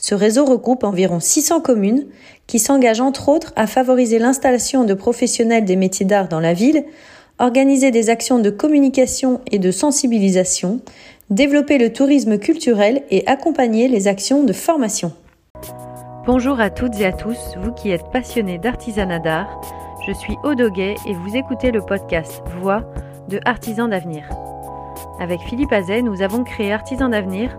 Ce réseau regroupe environ 600 communes qui s'engagent entre autres à favoriser l'installation de professionnels des métiers d'art dans la ville, organiser des actions de communication et de sensibilisation, développer le tourisme culturel et accompagner les actions de formation. Bonjour à toutes et à tous, vous qui êtes passionnés d'artisanat d'art. Je suis Odoguet et vous écoutez le podcast Voix de Artisans d'avenir. Avec Philippe Azet, nous avons créé Artisans d'avenir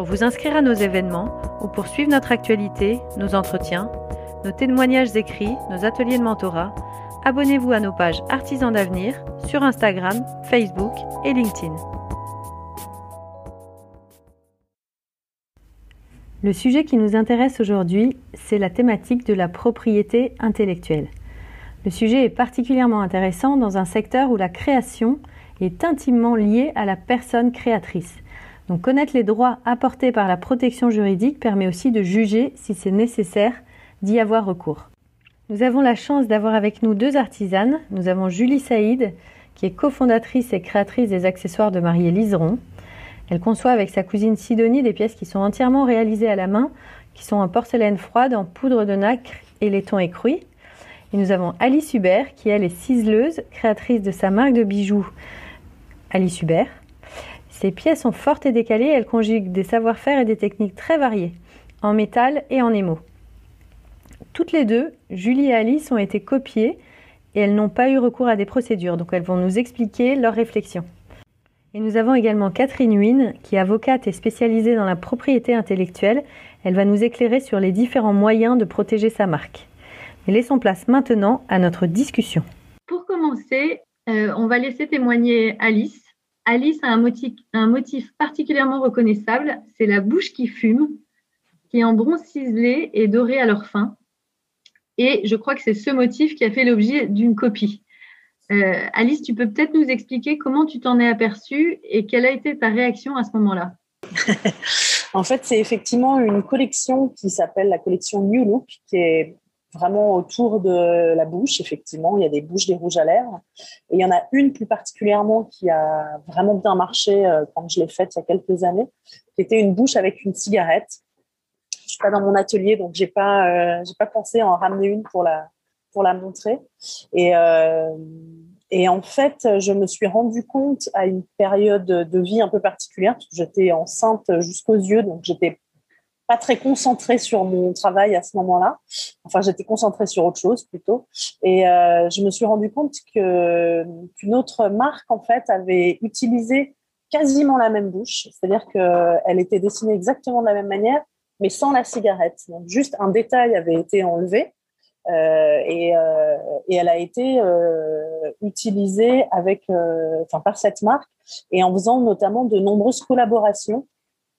Pour vous inscrire à nos événements ou pour suivre notre actualité, nos entretiens, nos témoignages écrits, nos ateliers de mentorat, abonnez-vous à nos pages Artisans d'avenir sur Instagram, Facebook et LinkedIn. Le sujet qui nous intéresse aujourd'hui, c'est la thématique de la propriété intellectuelle. Le sujet est particulièrement intéressant dans un secteur où la création est intimement liée à la personne créatrice. Donc connaître les droits apportés par la protection juridique permet aussi de juger si c'est nécessaire d'y avoir recours. Nous avons la chance d'avoir avec nous deux artisanes. Nous avons Julie Saïd, qui est cofondatrice et créatrice des accessoires de Marie Liseron. Elle conçoit avec sa cousine Sidonie des pièces qui sont entièrement réalisées à la main, qui sont en porcelaine froide, en poudre de nacre et laiton écruit. Et nous avons Alice Hubert, qui elle est ciseleuse, créatrice de sa marque de bijoux Alice Hubert. Ces pièces sont fortes et décalées, elles conjuguent des savoir-faire et des techniques très variées, en métal et en émaux. Toutes les deux, Julie et Alice, ont été copiées et elles n'ont pas eu recours à des procédures, donc elles vont nous expliquer leurs réflexions. Et nous avons également Catherine Wynne, qui est avocate et spécialisée dans la propriété intellectuelle. Elle va nous éclairer sur les différents moyens de protéger sa marque. Mais laissons place maintenant à notre discussion. Pour commencer, euh, on va laisser témoigner Alice. Alice a un motif, particulièrement reconnaissable, c'est la bouche qui fume, qui est en bronze ciselé et doré à leur fin. Et je crois que c'est ce motif qui a fait l'objet d'une copie. Euh, Alice, tu peux peut-être nous expliquer comment tu t'en es aperçue et quelle a été ta réaction à ce moment-là? En fait, c'est effectivement une collection qui s'appelle la collection New Look, qui est vraiment autour de la bouche, effectivement. Il y a des bouches, des rouges à lèvres. Et il y en a une plus particulièrement qui a vraiment bien marché euh, quand je l'ai faite il y a quelques années, qui était une bouche avec une cigarette. Je suis pas dans mon atelier, donc j'ai pas, euh, j'ai pas pensé à en ramener une pour la, pour la montrer. Et, euh, et en fait, je me suis rendu compte à une période de vie un peu particulière, j'étais enceinte jusqu'aux yeux, donc j'étais pas très concentrée sur mon travail à ce moment-là. Enfin, j'étais concentrée sur autre chose plutôt. Et euh, je me suis rendu compte que qu'une autre marque en fait avait utilisé quasiment la même bouche, c'est-à-dire qu'elle était dessinée exactement de la même manière, mais sans la cigarette. Donc juste un détail avait été enlevé. Euh, et, euh, et, elle a été euh, utilisée avec, euh, enfin par cette marque et en faisant notamment de nombreuses collaborations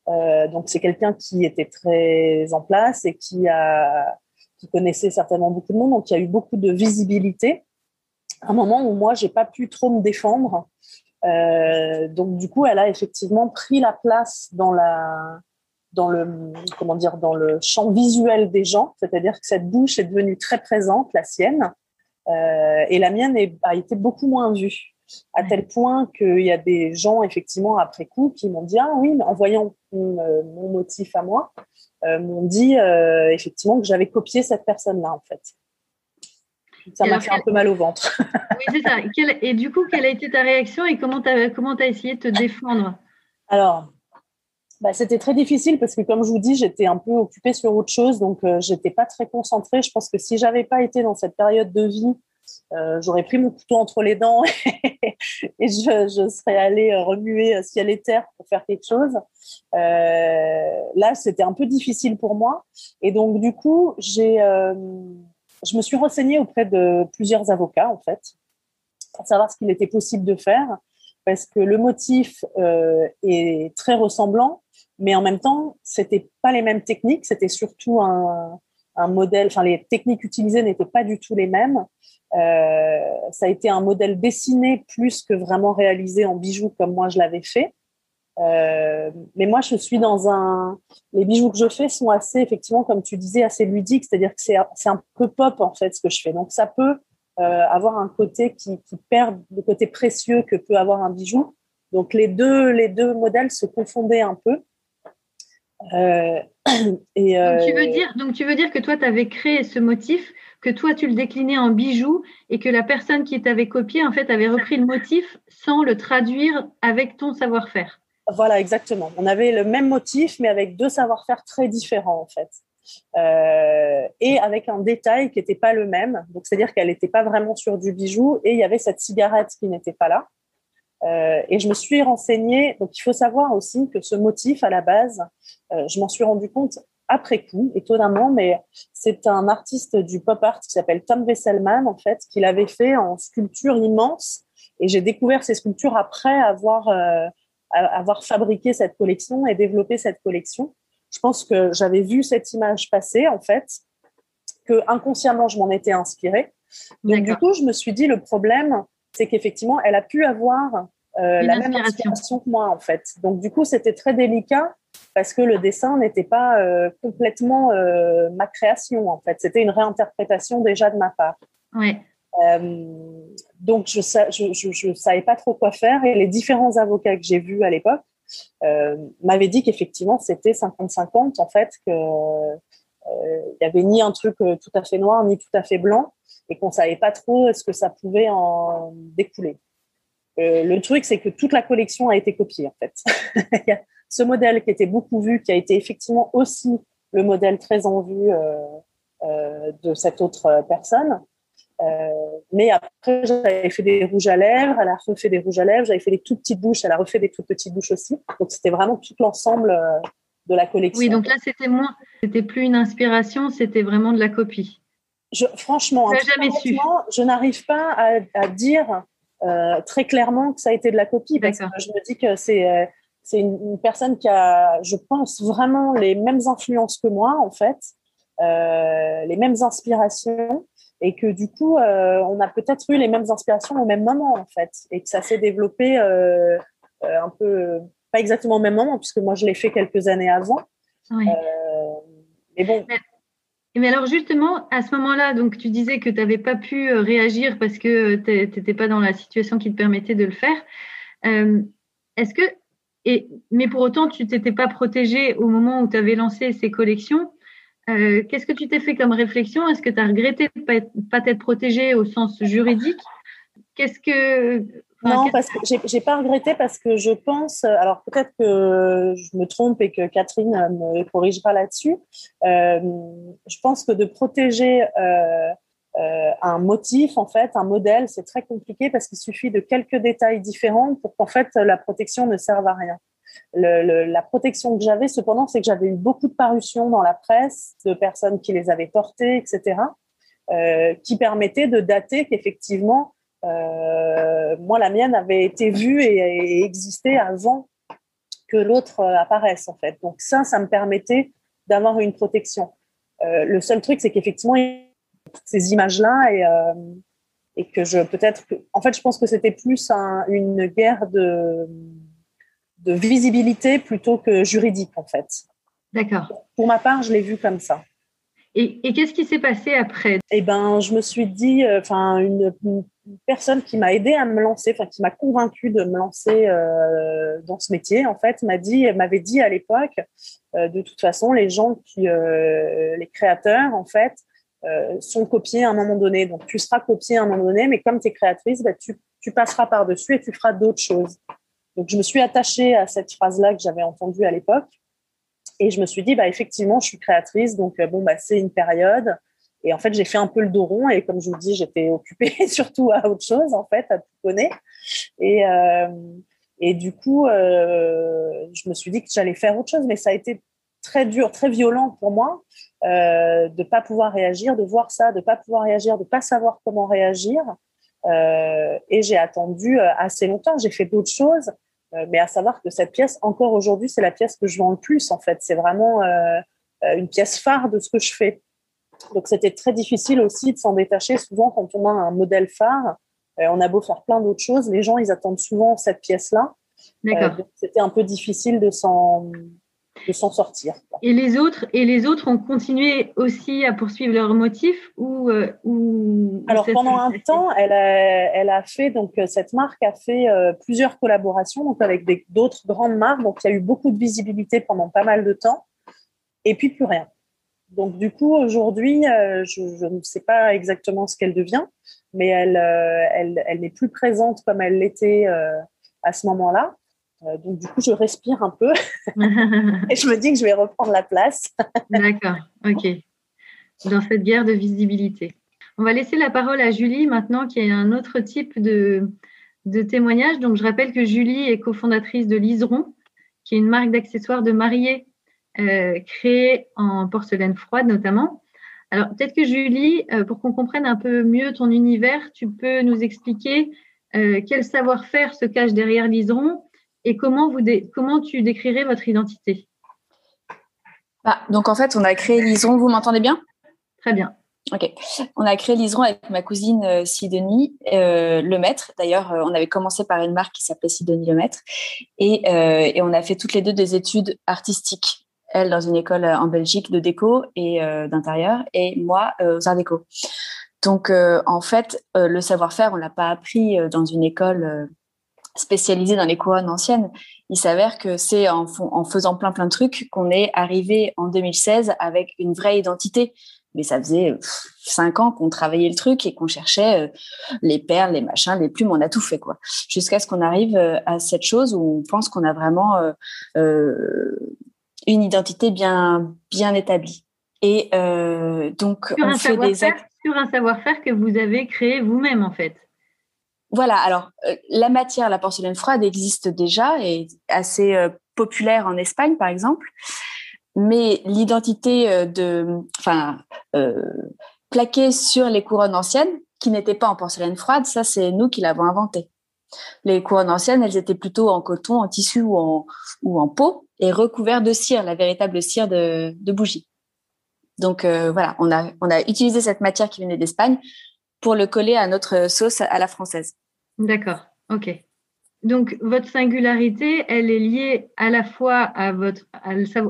euh, donc c'est quelqu'un qui était très en place et qui connaissait certainement beaucoup de monde, donc il y a eu beaucoup de visibilité. Un moment où moi j'ai pas pu trop me défendre, euh, donc du coup elle a effectivement pris la place dans le champ visuel des gens, c'est-à-dire que cette bouche est devenue très présente, la sienne, euh, et la mienne a été beaucoup moins vue à tel point qu'il y a des gens, effectivement, après coup, qui m'ont dit Ah oui, mais en voyant mon, euh, motif à moi, euh, m'ont dit euh, effectivement que j'avais copié cette personne-là, en fait. Ça m'a fait un peu mal au ventre. oui, c'est ça. Et du coup, quelle a été ta réaction et comment tu as, comment as essayé de te défendre? Alors, bah, c'était très difficile parce que, comme je vous dis, j'étais un peu occupée sur autre chose, donc je j'étais pas très concentrée. Je pense que si j'avais pas été dans cette période de vie euh, j'aurais pris mon couteau entre les dents et je, serais allée remuer ciel et terre pour faire quelque chose. là, c'était un peu difficile pour moi. Et donc, du coup, j'ai, je me suis renseignée auprès de plusieurs avocats, en fait, pour savoir ce qu'il était possible de faire, parce que le motif est très ressemblant, mais en même temps, c'était pas les mêmes techniques, c'était surtout un, un modèle, enfin les techniques utilisées n'étaient pas du tout les mêmes. Euh, ça a été un modèle dessiné plus que vraiment réalisé en bijoux comme moi je l'avais fait. Euh, mais moi, je suis dans un. Les bijoux que je fais sont assez, effectivement, comme tu disais, assez ludiques, c'est-à-dire que c'est un peu pop en fait ce que je fais. Donc ça peut euh, avoir un côté qui, qui, perd le côté précieux que peut avoir un bijou. Donc les deux, les deux modèles se confondaient un peu. Euh, et, donc, tu veux euh, dire, donc tu veux dire que toi, tu avais créé ce motif, que toi, tu le déclinais en bijoux et que la personne qui t'avait copié, en fait, avait repris le motif sans le traduire avec ton savoir-faire. Voilà, exactement. On avait le même motif, mais avec deux savoir-faire très différents, en fait. Euh, et avec un détail qui n'était pas le même. Donc, c'est-à-dire qu'elle n'était pas vraiment sur du bijou et il y avait cette cigarette qui n'était pas là. Euh, et je me suis renseignée. Donc, il faut savoir aussi que ce motif, à la base, euh, je m'en suis rendu compte après coup, étonnamment, mais c'est un artiste du pop art qui s'appelle Tom Wesselman, en fait, qui l'avait fait en sculpture immense. Et j'ai découvert ces sculptures après avoir, euh, avoir fabriqué cette collection et développé cette collection. Je pense que j'avais vu cette image passer, en fait, que inconsciemment, je m'en étais inspirée. Donc, du coup, je me suis dit, le problème, c'est qu'effectivement, elle a pu avoir euh, la même inspiration que moi, en fait. Donc, du coup, c'était très délicat parce que le dessin n'était pas euh, complètement euh, ma création, en fait. C'était une réinterprétation déjà de ma part. Oui. donc, je ne je, je, savais pas trop quoi faire et les différents avocats que j'ai vus à l'époque m'avaient dit qu'effectivement, c'était 50-50, en fait, qu'il n'y avait ni un truc tout à fait noir, ni tout à fait blanc et qu'on savait pas trop ce que ça pouvait en découler. Euh, le truc, c'est que toute la collection a été copiée, en fait. Ce modèle qui était beaucoup vu, qui a été effectivement aussi le modèle très en vue euh, euh, de cette autre personne. mais après, j'avais fait des rouges à lèvres, elle a refait des rouges à lèvres, j'avais fait des toutes petites bouches, elle a refait des toutes petites bouches aussi. Donc, c'était vraiment tout l'ensemble de la collection. Oui, donc là, c'était moins, c'était plus une inspiration, c'était vraiment de la copie je, franchement, je n'arrive pas à, dire euh, très clairement que ça a été de la copie parce que je me dis que c'est euh, c'est une, personne qui a, je pense, vraiment les mêmes influences que moi, en fait, euh, les mêmes inspirations, et que du coup, on a peut-être eu les mêmes inspirations au même moment, en fait, et que ça s'est développé un peu, pas exactement au même moment, puisque moi, je l'ai fait quelques années avant. mais bon. Mais alors justement, à ce moment-là, donc tu disais que tu n'avais pas pu euh, réagir parce que tu n'étais pas dans la situation qui te permettait de le faire. Euh, est-ce que, et, mais pour autant, tu t'étais pas protégé au moment où tu avais lancé ces collections. Euh, qu'est-ce que tu t'es fait comme réflexion? Est-ce que tu as regretté de ne pas être protégé au sens juridique? Qu'est-ce que non, parce que j'ai pas regretté parce que je pense, alors peut-être que je me trompe et que Catherine me corrigera là-dessus. Euh, je pense que de protéger euh, euh, un motif, en fait, un modèle, c'est très compliqué parce qu'il suffit de quelques détails différents pour qu'en fait la protection ne serve à rien. Le, la protection que j'avais, cependant, c'est que j'avais eu beaucoup de parutions dans la presse de personnes qui les avaient portées, etc., euh, qui permettaient de dater qu'effectivement euh, moi, la mienne avait été vue et, existait avant que l'autre euh, apparaisse, en fait. Donc ça, ça me permettait d'avoir une protection. Euh, le seul truc, c'est qu'effectivement, ces images-là et, et que je peut-être, en fait, je pense que c'était plus une guerre de, de visibilité plutôt que juridique, en fait. D'accord. Pour ma part, je l'ai vu comme ça. Et, qu'est-ce qui s'est passé après? Eh ben, je me suis dit, enfin, une, personne qui m'a aidé à me lancer, enfin qui m'a convaincu de me lancer euh, dans ce métier, en fait, m'a dit, m'avait dit à l'époque, euh, de toute façon, les gens qui, euh, les créateurs, en fait, sont copiés à un moment donné. Donc, tu seras copié à un moment donné, mais comme tu es créatrice, bah, tu, tu passeras par dessus et tu feras d'autres choses. Donc, je me suis attachée à cette phrase-là que j'avais entendue à l'époque, et je me suis dit, bah effectivement, je suis créatrice, donc bon, bah c'est une période. Et en fait, j'ai fait un peu le dos rond et comme je vous dis, j'étais occupée surtout à autre chose, en fait, à tout connaître. Et, euh, et du coup, euh, je me suis dit que j'allais faire autre chose, mais ça a été très dur, très violent pour moi euh, de pas pouvoir réagir, de voir ça, de pas pouvoir réagir, de pas savoir comment réagir. Euh, et j'ai attendu euh, assez longtemps. J'ai fait d'autres choses, euh, mais à savoir que cette pièce, encore aujourd'hui, c'est la pièce que je vends le plus. En fait, c'est vraiment une pièce phare de ce que je fais. Donc c'était très difficile aussi de s'en détacher. Souvent, quand on a un modèle phare, on a beau faire plein d'autres choses, les gens ils attendent souvent cette pièce-là. D'accord. c'était un peu difficile de s'en de s'en sortir. Et les autres et les autres ont continué aussi à poursuivre leur motif ou, euh, ou alors pendant un temps elle a, elle a fait donc euh, cette marque a fait euh, plusieurs collaborations donc avec d'autres grandes marques donc il y a eu beaucoup de visibilité pendant pas mal de temps et puis plus rien. Donc du coup aujourd'hui je, je, ne sais pas exactement ce qu'elle devient mais elle elle, elle n'est plus présente comme elle l'était à ce moment-là. Euh, donc, du coup, je respire un peu et je me dis que je vais reprendre la place. D'accord, ok. Dans cette guerre de visibilité. On va laisser la parole à Julie maintenant, qui est un autre type de, de témoignage. Donc, je rappelle que Julie est cofondatrice de Liseron, qui est une marque d'accessoires de mariée euh, créée en porcelaine froide notamment. Alors, peut-être que Julie, euh, pour qu'on comprenne un peu mieux ton univers, tu peux nous expliquer quel savoir-faire se cache derrière Liseron et comment, vous comment tu décrirais votre identité? Bah, Donc en fait, on a créé Liseron, vous m'entendez bien? Très bien. Ok. On a créé Liseron avec ma cousine euh, Sidonie euh, Lemaître. D'ailleurs, euh, on avait commencé par une marque qui s'appelait Sidonie Lemaître. Et, euh, et on a fait toutes les deux des études artistiques. Elle dans une école en Belgique de déco et d'intérieur et moi aux arts déco. Donc en fait, le savoir-faire, on l'a pas appris dans une école spécialisé dans les couronnes anciennes. Il s'avère que c'est en, faisant plein plein de trucs qu'on est arrivé en 2016 avec une vraie identité. Mais ça faisait cinq ans qu'on travaillait le truc et qu'on cherchait euh, les perles, les machins, les plumes, on a tout fait quoi. Jusqu'à ce qu'on arrive euh, à cette chose où on pense qu'on a vraiment euh, une identité bien bien établie. Et donc sur on fait des sur un savoir-faire que vous avez créé vous-même en fait. Voilà, alors euh, la matière, la porcelaine froide existe déjà et assez euh, populaire en Espagne, par exemple. Mais l'identité euh, de, enfin, plaquée sur les couronnes anciennes, qui n'étaient pas en porcelaine froide, ça c'est nous qui l'avons inventé. Les couronnes anciennes, elles étaient plutôt en coton, en tissu ou en, ou en peau et recouvertes de cire, la véritable cire de, de bougie. Donc voilà, on a, on a utilisé cette matière qui venait d'Espagne pour le coller à notre sauce à la française. D'accord, ok. Donc, votre singularité, elle est liée à la fois à votre,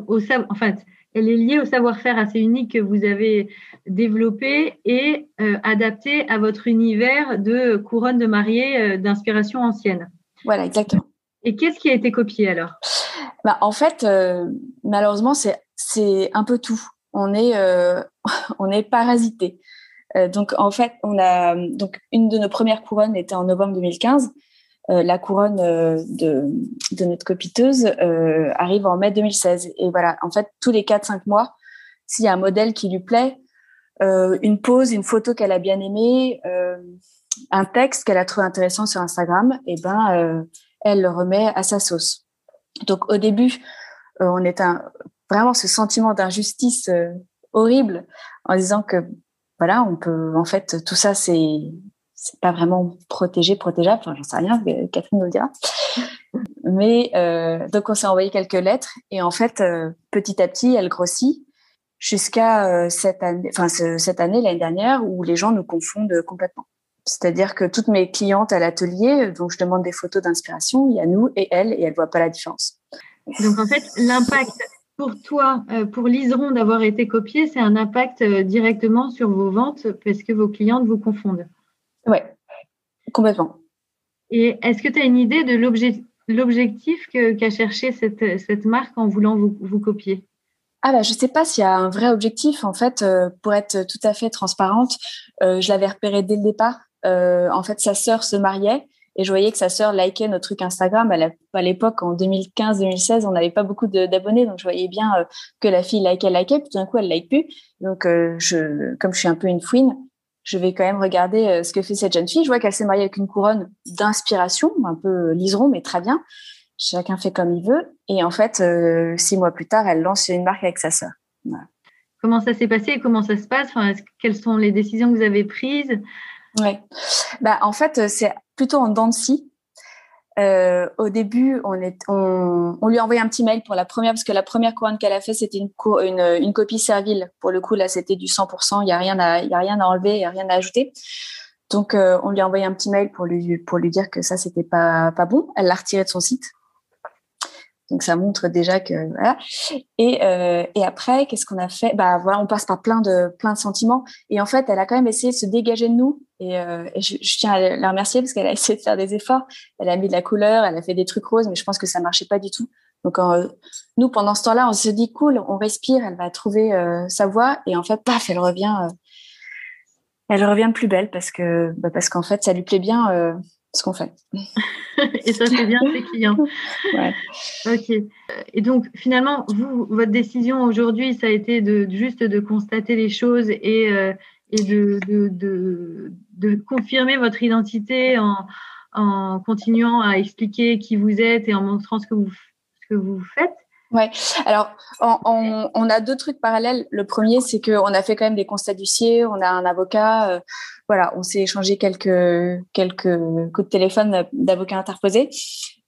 au, enfin, elle est liée au savoir-faire assez unique que vous avez développé et euh, adapté à votre univers de couronne de mariée euh, d'inspiration ancienne. Voilà, exactement. Et qu'est-ce qui a été copié alors? Bah, En fait, euh, malheureusement, c'est un peu tout. On est, on est parasité. Euh, donc en fait, on a donc une de nos premières couronnes était en novembre 2015. Euh, la couronne euh, de, de, notre copiteuse arrive en mai 2016. Et voilà, en fait, tous les 4-5 mois, s'il y a un modèle qui lui plaît, une pose, une photo qu'elle a bien aimée, un texte qu'elle a trouvé intéressant sur Instagram, et eh ben, elle le remet à sa sauce. Donc au début, on est un, vraiment ce sentiment d'injustice horrible en disant que voilà, on peut, en fait, tout ça, c'est, c'est pas vraiment protégé, protégeable. Enfin, j'en sais rien, Catherine nous le dira. Mais euh, donc, on s'est envoyé quelques lettres et en fait, euh, petit à petit, elle grossit jusqu'à euh, cette année, enfin cette année, l'année dernière, où les gens nous confondent complètement. C'est-à-dire que toutes mes clientes à l'atelier, dont je demande des photos d'inspiration, il y a nous et elles, et elles voient pas la différence. Donc en fait, l'impact pour toi, euh, pour Liseron, d'avoir été copié, c'est un impact euh, directement sur vos ventes parce que vos clientes vous confondent. Oui, complètement. Et est-ce que tu as une idée de l'objectif qu'a cherché cette, marque en voulant vous, copier? Ah bah, je ne sais pas s'il y a un vrai objectif. En fait, euh, pour être tout à fait transparente, je l'avais repéré dès le départ. En fait, sa sœur se mariait et je voyais que sa sœur likait notre truc Instagram. À l'époque, en 2015-2016, on n'avait pas beaucoup d'abonnés, donc je voyais bien euh, que la fille likait, likait, puis d'un coup, elle like plus. Donc, euh, je, comme je suis un peu une fouine, je vais quand même regarder euh, ce que fait cette jeune fille. Je vois qu'elle s'est mariée avec une couronne d'inspiration, un peu liseron, mais très bien. Chacun fait comme il veut. Et en fait, six mois plus tard, elle lance une marque avec sa sœur. Comment ça s'est passé et comment ça se passe? Quelles sont les décisions que vous avez prises? Ouais. Bah, en fait, c'est plutôt en dents de. Euh, au début, on, est, on, on, lui a envoyé un petit mail pour la première, parce que la première couronne qu'elle a fait, c'était une, une, une, copie servile. Pour le coup, là, c'était du 100%. Il n'y a, rien à, y a rien à enlever, il n'y a rien à ajouter. Donc, euh, on lui a envoyé un petit mail pour lui, pour lui dire que ça, c'était pas, pas bon. Elle l'a retiré de son site. Donc ça montre déjà que voilà. Et, euh, et après, qu'est-ce qu'on a fait? Bah voilà, on passe par plein de plein de sentiments. Et en fait, elle a quand même essayé de se dégager de nous. Et, euh, je, tiens à la remercier parce qu'elle a essayé de faire des efforts. Elle a mis de la couleur, elle a fait des trucs roses, mais je pense que ça marchait pas du tout. Donc nous, pendant ce temps-là, on se dit cool, on respire, elle va trouver euh, sa voie. Et en fait, paf, elle revient. Elle revient plus belle parce que bah, parce qu'en fait, ça lui plaît bien ce qu'on fait. et ça fait bien ses clients. Ouais. Ok. Et donc finalement, vous, votre décision aujourd'hui, ça a été de juste de constater les choses et, euh, et de, de, de, de, confirmer votre identité en, en continuant à expliquer qui vous êtes et en montrant ce que vous, ce que vous faites? Ouais. Alors, on, on, a deux trucs parallèles. Le premier, c'est qu'on a fait quand même des constats d'huissier. On a un avocat. Euh, voilà, on s'est échangé quelques quelques coups de téléphone d'avocats interposés.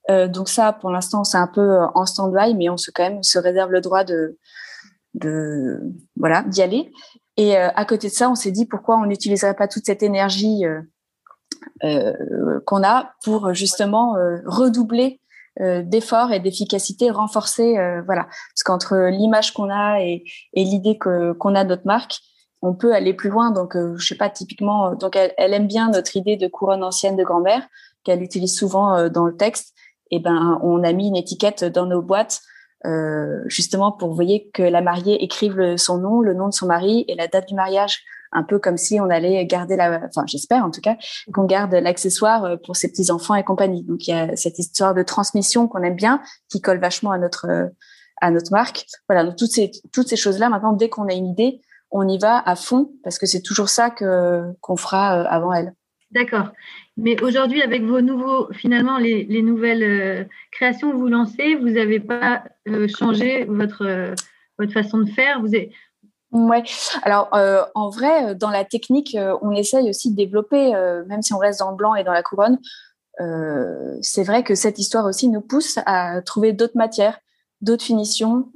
Euh, donc ça, pour l'instant, c'est un peu en stand-by, mais on se quand même se réserve le droit de de voilà d'y aller. Et euh, à côté de ça, on s'est dit pourquoi on n'utiliserait pas toute cette énergie euh, euh qu'on a pour justement redoubler euh, d'efforts et d'efficacité renforcée. Euh, voilà, parce qu'entre l'image qu'on a et, et l'idée qu'on a de notre marque, on peut aller plus loin. Donc, euh, je sais pas typiquement. Donc, elle, elle, aime bien notre idée de couronne ancienne de grand-mère qu'elle utilise souvent dans le texte. Et ben, on a mis une étiquette dans nos boîtes. justement pour vous voyez que la mariée écrive son nom, le nom de son mari et la date du mariage un peu comme si on allait garder la, enfin j'espère en tout cas qu'on garde l'accessoire euh, pour ses petits enfants et compagnie. Donc il y a cette histoire de transmission qu'on aime bien, qui colle vachement à notre à notre marque. Voilà, donc toutes ces toutes ces choses là maintenant dès qu'on a une idée, on y va à fond parce que c'est toujours ça que qu'on fera euh, avant elle. D'accord. Mais aujourd'hui, avec vos nouveaux, finalement, les, les nouvelles euh, créations que vous lancez, vous n'avez pas changé votre, votre façon de faire? Vous avez, Ouais. Alors euh, en vrai, euh, dans la technique, euh, on essaye aussi de développer, même si on reste dans le blanc et dans la couronne. c'est vrai que cette histoire aussi nous pousse à trouver d'autres matières, d'autres finitions,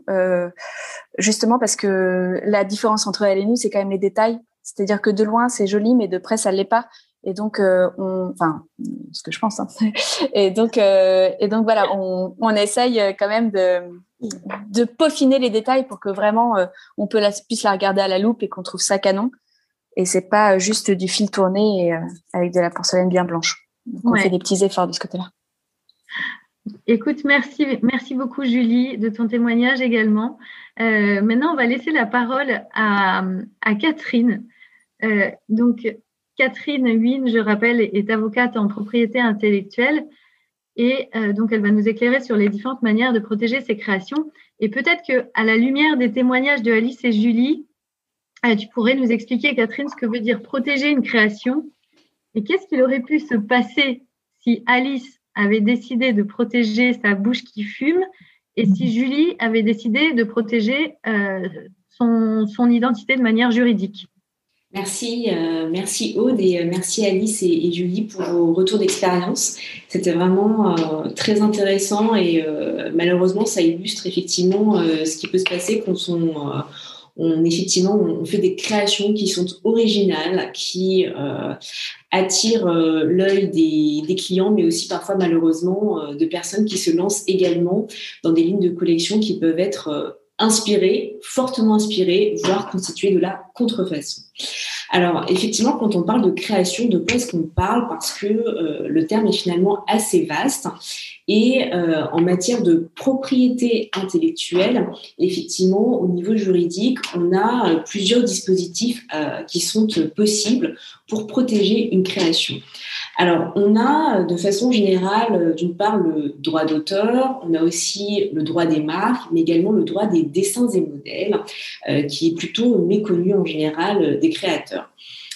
justement parce que la différence entre elle et nous, c'est quand même les détails. C'est-à-dire que de loin, c'est joli, mais de près, ça l'est pas. Et donc, on, enfin, ce que je pense. Hein. Et donc, et donc voilà, on, on essaye quand même de de peaufiner les détails pour que vraiment euh, on peut la, puisse la regarder à la loupe et qu'on trouve ça canon. Et c'est pas euh, juste du fil tourné euh, avec de la porcelaine bien blanche. on fait des petits efforts de ce côté-là. Écoute, merci, beaucoup Julie de ton témoignage également. maintenant, on va laisser la parole à, Catherine. donc, Catherine Wynne, je rappelle, est avocate en propriété intellectuelle. Et euh, donc, elle va nous éclairer sur les différentes manières de protéger ses créations. Et peut-être qu'à la lumière des témoignages de Alice et Julie, euh, tu pourrais nous expliquer, Catherine, ce que veut dire protéger une création et qu'est-ce qu'il aurait pu se passer si Alice avait décidé de protéger sa bouche qui fume et si Julie avait décidé de protéger euh, son identité de manière juridique. Merci, euh, merci Aude et euh, merci Alice et, Julie pour vos retours d'expérience. C'était vraiment euh, très intéressant et malheureusement ça illustre effectivement ce qui peut se passer quand on, on effectivement on fait des créations qui sont originales, qui attirent l'œil des, clients, mais aussi parfois malheureusement de personnes qui se lancent également dans des lignes de collection qui peuvent être inspiré, fortement inspiré, voire constitué de la contrefaçon. Alors, effectivement, quand on parle de création, de quoi est-ce qu'on parle Parce que euh, le terme est finalement assez vaste. Et euh, en matière de propriété intellectuelle, effectivement, au niveau juridique, on a euh, plusieurs dispositifs qui sont possibles pour protéger une création. Alors, on a de façon générale, d'une part, le droit d'auteur, on a aussi le droit des marques, mais également le droit des dessins et modèles, qui est plutôt méconnu en général des créateurs.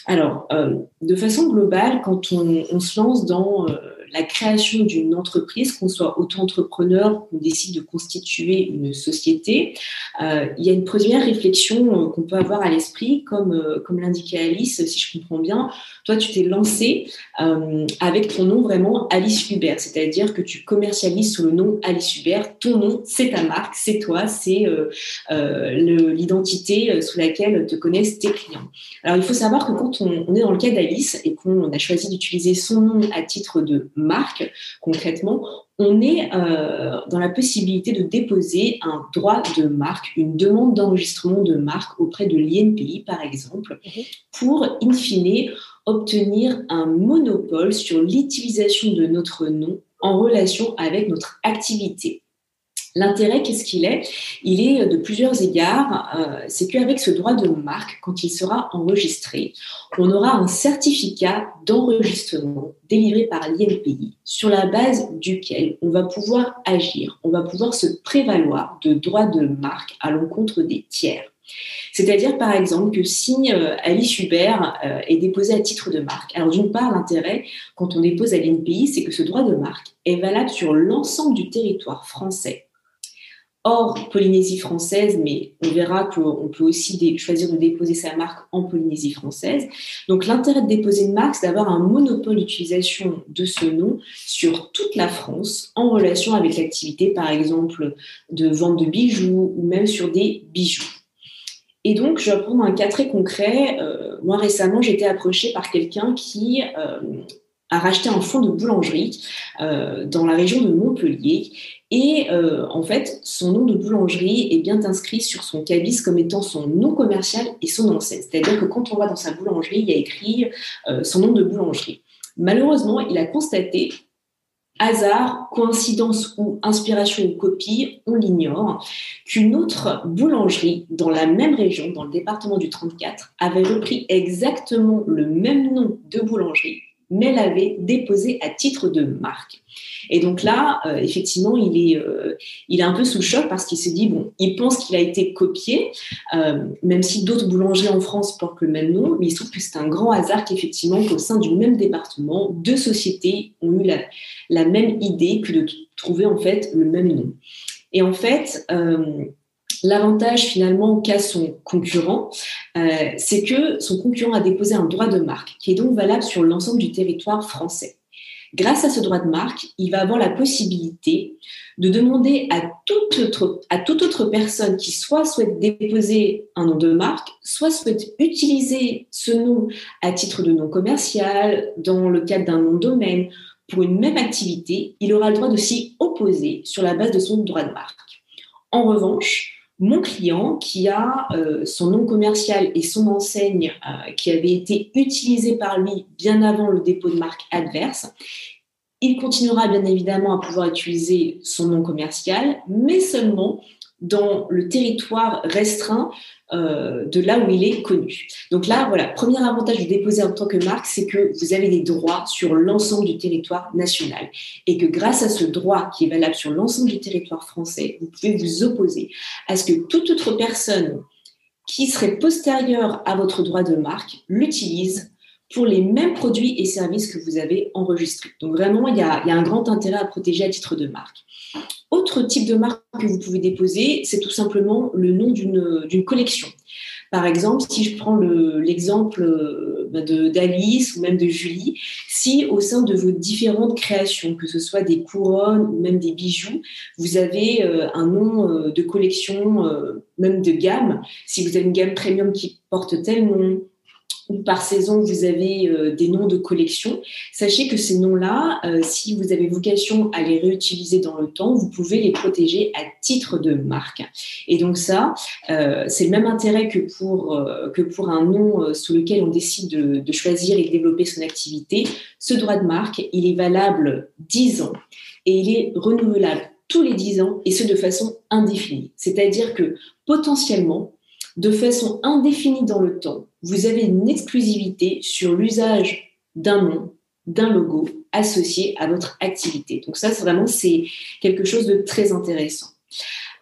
Alors, euh, de façon globale, quand on, se lance dans euh, la création d'une entreprise, qu'on soit auto-entrepreneur, qu'on décide de constituer une société, euh, il y a une première réflexion qu'on peut avoir à l'esprit, comme, comme l'indiquait Alice, si je comprends bien. Toi, tu t'es lancé avec ton nom vraiment Alice Hubert, c'est-à-dire que tu commercialises sous le nom Alice Hubert. Ton nom, c'est ta marque, c'est toi, c'est l'identité sous laquelle te connaissent tes clients. Alors, il faut savoir que quand on, est dans le cas d'Alice et qu'on a choisi d'utiliser son nom à titre de marque, concrètement, on est euh, dans la possibilité de déposer un droit de marque, une demande d'enregistrement de marque auprès de l'INPI, par exemple, mhm. pour, in fine, obtenir un monopole sur l'utilisation de notre nom en relation avec notre activité. L'intérêt, qu'est-ce qu'il est? Il est de plusieurs égards. Euh, c'est qu'avec ce droit de marque, quand il sera enregistré, on aura un certificat d'enregistrement délivré par l'INPI sur la base duquel on va pouvoir agir, on va pouvoir se prévaloir de droits de marque à l'encontre des tiers. C'est-à-dire, par exemple, que si euh, Alice Hubert euh, est déposé à titre de marque, alors d'une part, l'intérêt, quand on dépose à l'INPI, c'est que ce droit de marque est valable sur l'ensemble du territoire français hors Polynésie française, mais on verra qu'on peut aussi choisir de déposer sa marque en Polynésie française. Donc l'intérêt de déposer une marque, c'est d'avoir un monopole d'utilisation de ce nom sur toute la France en relation avec l'activité, par exemple, de vente de bijoux ou même sur des bijoux. Et donc, je vais prendre un cas très concret. Euh, moi, récemment, j'ai été approchée par quelqu'un qui euh, a racheté un fonds de boulangerie euh, dans la région de Montpellier et euh, en fait, son nom de boulangerie est bien inscrit sur son cabis comme étant son nom commercial et son enseigne. C'est-à-dire que quand on va dans sa boulangerie, il y a écrit euh, son nom de boulangerie. Malheureusement, il a constaté, hasard, coïncidence ou inspiration ou copie, on l'ignore, qu'une autre boulangerie dans la même région, dans le département du 34, avait repris exactement le même nom de boulangerie mais l'avait déposé à titre de marque. Et donc là, euh, effectivement, il est, euh, il est un peu sous le choc parce qu'il se dit, bon, il pense qu'il a été copié, euh, même si d'autres boulangers en France portent le même nom, mais il se trouve que c'est un grand hasard qu'effectivement, qu'au sein du même département, deux sociétés ont eu la, la, même idée que de trouver en fait le même nom. Et en fait, L'avantage finalement qu'a son concurrent, euh, c'est que son concurrent a déposé un droit de marque qui est donc valable sur l'ensemble du territoire français. Grâce à ce droit de marque, il va avoir la possibilité de demander à toute autre, à toute autre personne qui soit souhaite déposer un nom de marque, soit souhaite utiliser ce nom à titre de nom commercial, dans le cadre d'un nom de domaine, pour une même activité, il aura le droit de s'y opposer sur la base de son droit de marque. En revanche, mon client qui a euh, son nom commercial et son enseigne euh, qui avait été utilisé par lui bien avant le dépôt de marque adverse. Il continuera bien évidemment à pouvoir utiliser son nom commercial, mais seulement dans le territoire restreint euh, de là où il est connu. Donc là, voilà, premier avantage de déposer en tant que marque, c'est que vous avez des droits sur l'ensemble du territoire national et que grâce à ce droit qui est valable sur l'ensemble du territoire français, vous pouvez vous opposer à ce que toute autre personne qui serait postérieure à votre droit de marque l'utilise pour les mêmes produits et services que vous avez enregistrés. Donc vraiment, il y a, un grand intérêt à protéger à titre de marque. Autre type de marque que vous pouvez déposer, c'est tout simplement le nom d'une collection. Par exemple, si je prends l'exemple euh, d'Alice ou même de Julie, si au sein de vos différentes créations, que ce soit des couronnes ou même des bijoux, vous avez euh, un nom euh, de collection, même de gamme, si vous avez une gamme premium qui porte tel nom, par saison, vous avez euh, des noms de collection. Sachez que ces noms-là, euh, si vous avez vocation à les réutiliser dans le temps, vous pouvez les protéger à titre de marque. Et donc ça, euh, c'est le même intérêt que pour, que pour un nom sous lequel on décide de, de choisir et de développer son activité. Ce droit de marque, il est valable 10 ans et il est renouvelable tous les 10 ans et ce de façon indéfinie. C'est-à-dire que potentiellement, de façon indéfinie dans le temps, vous avez une exclusivité sur l'usage d'un nom, d'un logo associé à votre activité. Donc ça, c'est vraiment c'est quelque chose de très intéressant.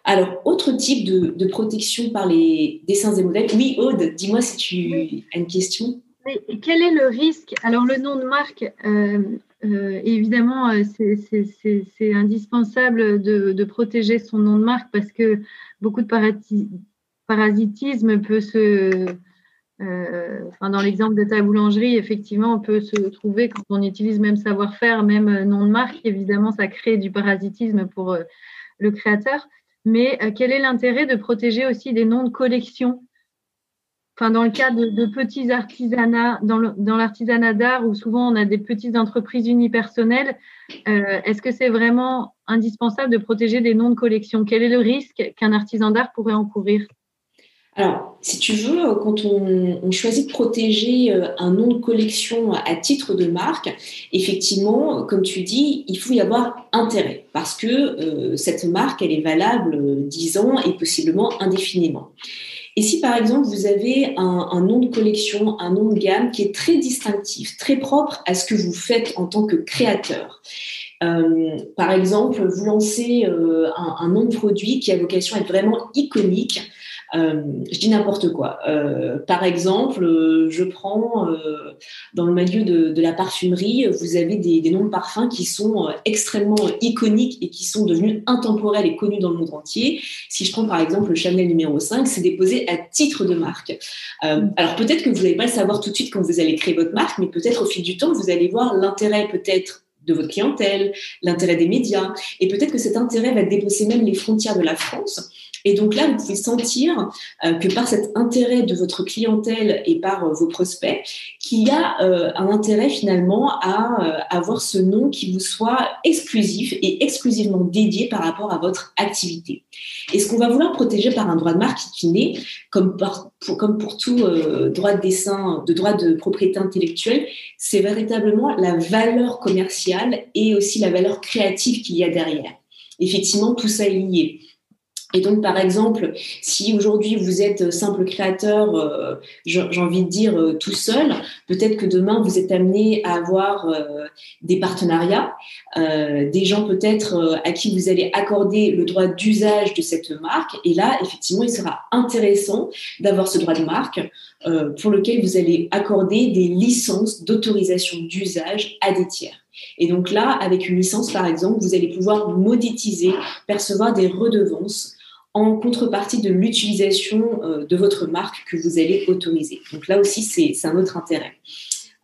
Alors, autre type de, protection par les dessins et modèles. Oui, Aude, dis-moi si tu as une question. quel est le risque? Alors, le nom de marque, euh, euh, évidemment, euh, c'est indispensable de, de, protéger son nom de marque parce que beaucoup de parasitisme peut se. Euh, dans l'exemple de ta boulangerie, effectivement, on peut se trouver quand on utilise même savoir-faire, même nom de marque, évidemment, ça crée du parasitisme pour euh, le créateur. Mais euh, quel est l'intérêt de protéger aussi des noms de collection? Enfin, dans le cas de, petits artisanats, dans l'artisanat d'art, où souvent on a des petites entreprises unipersonnelles, est-ce que c'est vraiment indispensable de protéger des noms de collection? Quel est le risque qu'un artisan d'art pourrait encourir? Alors, si tu veux, quand on, choisit de protéger euh, un nom de collection à titre de marque, effectivement, comme tu dis, il faut y avoir intérêt parce que euh, cette marque, elle est valable 10 ans et possiblement indéfiniment. Et si par exemple vous avez un, nom de collection, un nom de gamme qui est très distinctif, très propre à ce que vous faites en tant que créateur, euh, par exemple, vous lancez un, nom de produit qui a vocation à être vraiment iconique, euh, je dis n'importe quoi. Euh, par exemple, euh, je prends dans le milieu de, la parfumerie, vous avez des, noms de parfums qui sont extrêmement iconiques et qui sont devenus intemporels et connus dans le monde entier. Si je prends par exemple le Chanel numéro 5, c'est déposé à titre de marque. alors peut-être que vous n'allez pas le savoir tout de suite quand vous allez créer votre marque, mais peut-être au fil du temps, vous allez voir l'intérêt peut-être de votre clientèle, l'intérêt des médias, et peut-être que cet intérêt va dépasser même les frontières de la France et donc là, vous pouvez sentir euh, que par cet intérêt de votre clientèle et par euh, vos prospects, qu'il y a euh, un intérêt finalement à avoir ce nom qui vous soit exclusif et exclusivement dédié par rapport à votre activité. Et ce qu'on va vouloir protéger par un droit de marque qui n'est, comme, pour, comme pour tout droit de dessin, de droit de propriété intellectuelle, c'est véritablement la valeur commerciale et aussi la valeur créative qu'il y a derrière. Effectivement, tout ça est lié. Et donc, par exemple, si aujourd'hui vous êtes simple créateur, euh, j'ai envie de dire euh, tout seul, peut-être que demain vous êtes amené à avoir euh, des partenariats, des gens peut-être à qui vous allez accorder le droit d'usage de cette marque. Et là, effectivement, il sera intéressant d'avoir ce droit de marque pour lequel vous allez accorder des licences d'autorisation d'usage à des tiers. Et donc là, avec une licence, par exemple, vous allez pouvoir monétiser, percevoir des redevances en contrepartie de l'utilisation euh, de votre marque que vous allez autoriser. Donc là aussi, c'est un autre intérêt.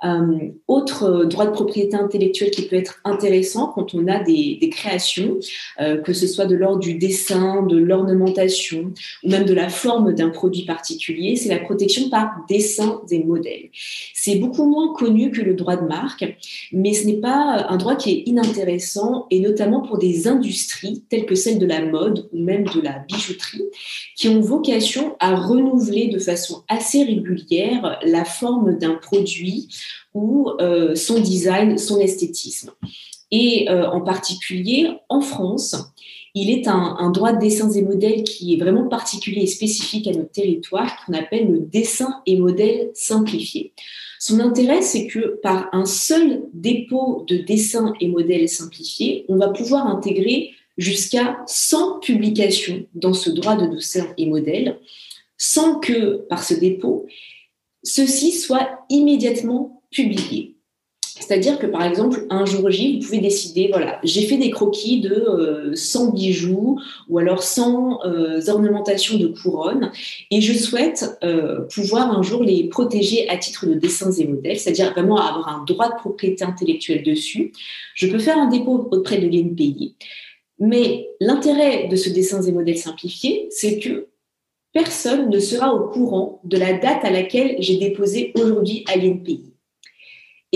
Euh, autre euh, droit de propriété intellectuelle qui peut être intéressant quand on a des, créations, que ce soit de l'ordre du dessin, de l'ornementation ou même de la forme d'un produit particulier, c'est la protection par dessin des modèles. C'est beaucoup moins connu que le droit de marque, mais ce n'est pas un droit qui est inintéressant et notamment pour des industries telles que celle de la mode ou même de la bijouterie qui ont vocation à renouveler de façon assez régulière la forme d'un produit ou euh, son design, son esthétisme. Et euh, en particulier, en France, il est un, droit de dessins et modèles qui est vraiment particulier et spécifique à notre territoire, qu'on appelle le dessin et modèle simplifié. Son intérêt, c'est que par un seul dépôt de dessins et modèles simplifiés, on va pouvoir intégrer jusqu'à 100 publications dans ce droit de dessin et modèles, sans que par ce dépôt, ceci soit immédiatement publié. C'est-à-dire que par exemple, un jour J, vous pouvez décider, voilà, j'ai fait des croquis de 100 euh, bijoux ou alors 100 euh, de couronnes et je souhaite euh, pouvoir un jour les protéger à titre de dessins et modèles, c'est-à-dire vraiment avoir un droit de propriété intellectuelle dessus. Je peux faire un dépôt auprès de l'INPI. Mais l'intérêt de ce dessins et modèles simplifié, c'est que personne ne sera au courant de la date à laquelle j'ai déposé aujourd'hui à l'INPI.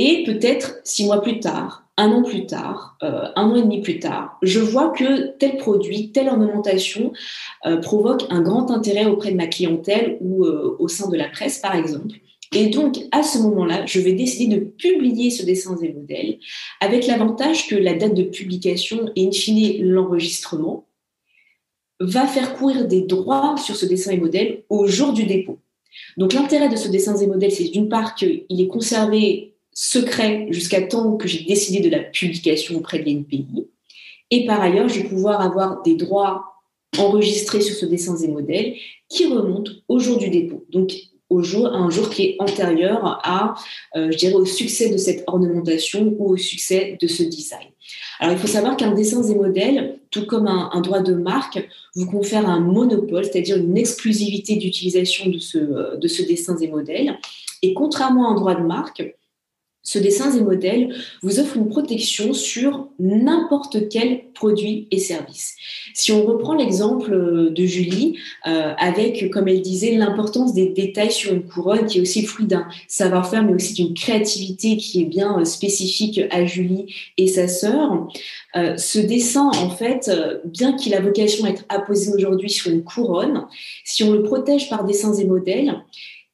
Et peut-être six mois plus tard, un an plus tard, euh, un an et demi plus tard, je vois que tel produit, telle ornementation euh, provoque un grand intérêt auprès de ma clientèle ou euh, au sein de la presse, par exemple. Et donc, à ce moment-là, je vais décider de publier ce dessin et modèle avec l'avantage que la date de publication et in fine l'enregistrement va faire courir des droits sur ce dessin et modèle au jour du dépôt. Donc l'intérêt de ce dessin et modèle, c'est d'une part qu'il est conservé secret jusqu'à temps que j'ai décidé de la publication auprès de l'NPI. Et par ailleurs, je vais pouvoir avoir des droits enregistrés sur ce dessin et modèle qui remontent au jour du dépôt. Donc au jour, un jour qui est antérieur à, euh, je dirais, au succès de cette ornementation ou au succès de ce design. Alors, il faut savoir qu'un dessin et modèle, tout comme un, droit de marque, vous confère un monopole, c'est-à-dire une exclusivité d'utilisation de ce, euh, de ce dessin et modèle. Et contrairement à un droit de marque, ce dessin et modèle vous offre une protection sur n'importe quel produit et service. Si on reprend l'exemple euh, de Julie, euh, avec, comme elle disait, l'importance des détails sur une couronne, qui est aussi le fruit d'un savoir-faire, mais aussi d'une créativité qui est bien euh, spécifique à Julie et sa sœur, ce dessin, en fait, bien qu'il a vocation à être apposé aujourd'hui sur une couronne, si on le protège par dessins et modèles,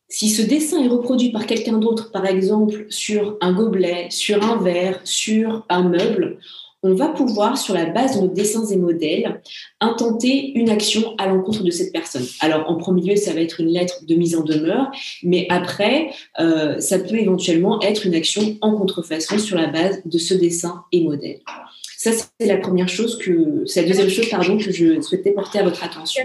si ce dessin est reproduit par quelqu'un d'autre, par exemple sur un gobelet, sur un verre, sur un meuble, on va pouvoir, sur la base de nos dessins et modèles, intenter une action à l'encontre de cette personne. Alors, en premier lieu, ça va être une lettre de mise en demeure, mais après, euh, ça peut éventuellement être une action en contrefaçon sur la base de ce dessin et modèle. Ça, c'est la première chose que, c'est la deuxième chose, pardon, que je souhaitais porter à votre attention.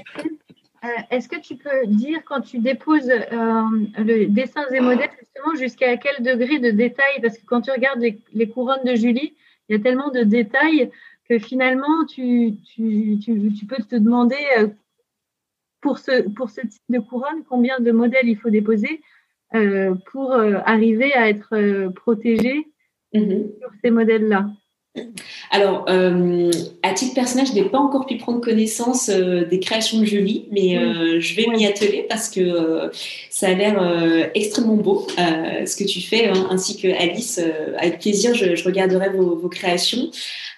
Euh, est-ce que tu peux dire quand tu déposes euh, le dessin et modèles, justement, jusqu'à quel degré de détail? Parce que quand tu regardes les, couronnes de Julie, il y a tellement de détails que finalement, tu, peux te demander euh, pour, ce, pour ce type de couronne, combien de modèles il faut déposer pour arriver à être protégé mm-hmm. sur ces modèles-là? Alors, euh, à titre personnel, je n'ai pas encore pu prendre connaissance euh, des créations de Julie, mais euh, je vais m'y atteler parce que ça a l'air extrêmement beau ce que tu fais, hein, ainsi que Alice. avec plaisir, je, regarderai vos, vos créations.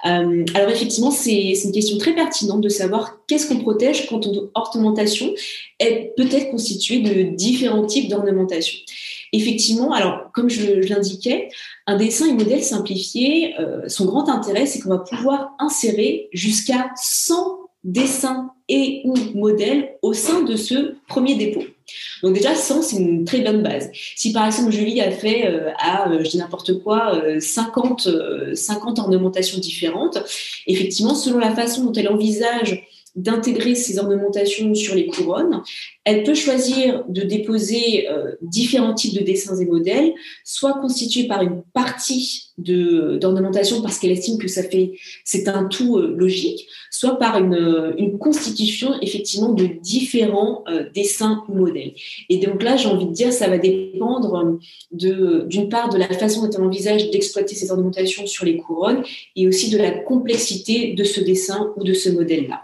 alors, effectivement, c'est une question très pertinente de savoir qu'est-ce qu'on protège quand ton ornementation est peut-être constituée de différents types d'ornementation. Effectivement, alors comme je, l'indiquais, un dessin et modèle simplifié, euh, son grand intérêt, c'est qu'on va pouvoir insérer jusqu'à 100 dessins et ou modèles au sein de ce premier dépôt. Donc déjà, 100, c'est une très bonne base. Si par exemple Julie a fait euh, à, euh, je dis n'importe quoi, 50, 50 ornementations différentes, effectivement, selon la façon dont elle envisage d'intégrer ces ornementations sur les couronnes. Elle peut choisir de déposer euh, différents types de dessins et modèles, soit constitués par une partie d'ornementation parce qu'elle estime que ça fait c'est un tout euh, logique, soit par une, une, constitution effectivement de différents euh, dessins ou modèles. Et donc là, j'ai envie de dire, ça va dépendre de d'une part de la façon dont elle envisage d'exploiter ces ornementations sur les couronnes et aussi de la complexité de ce dessin ou de ce modèle-là.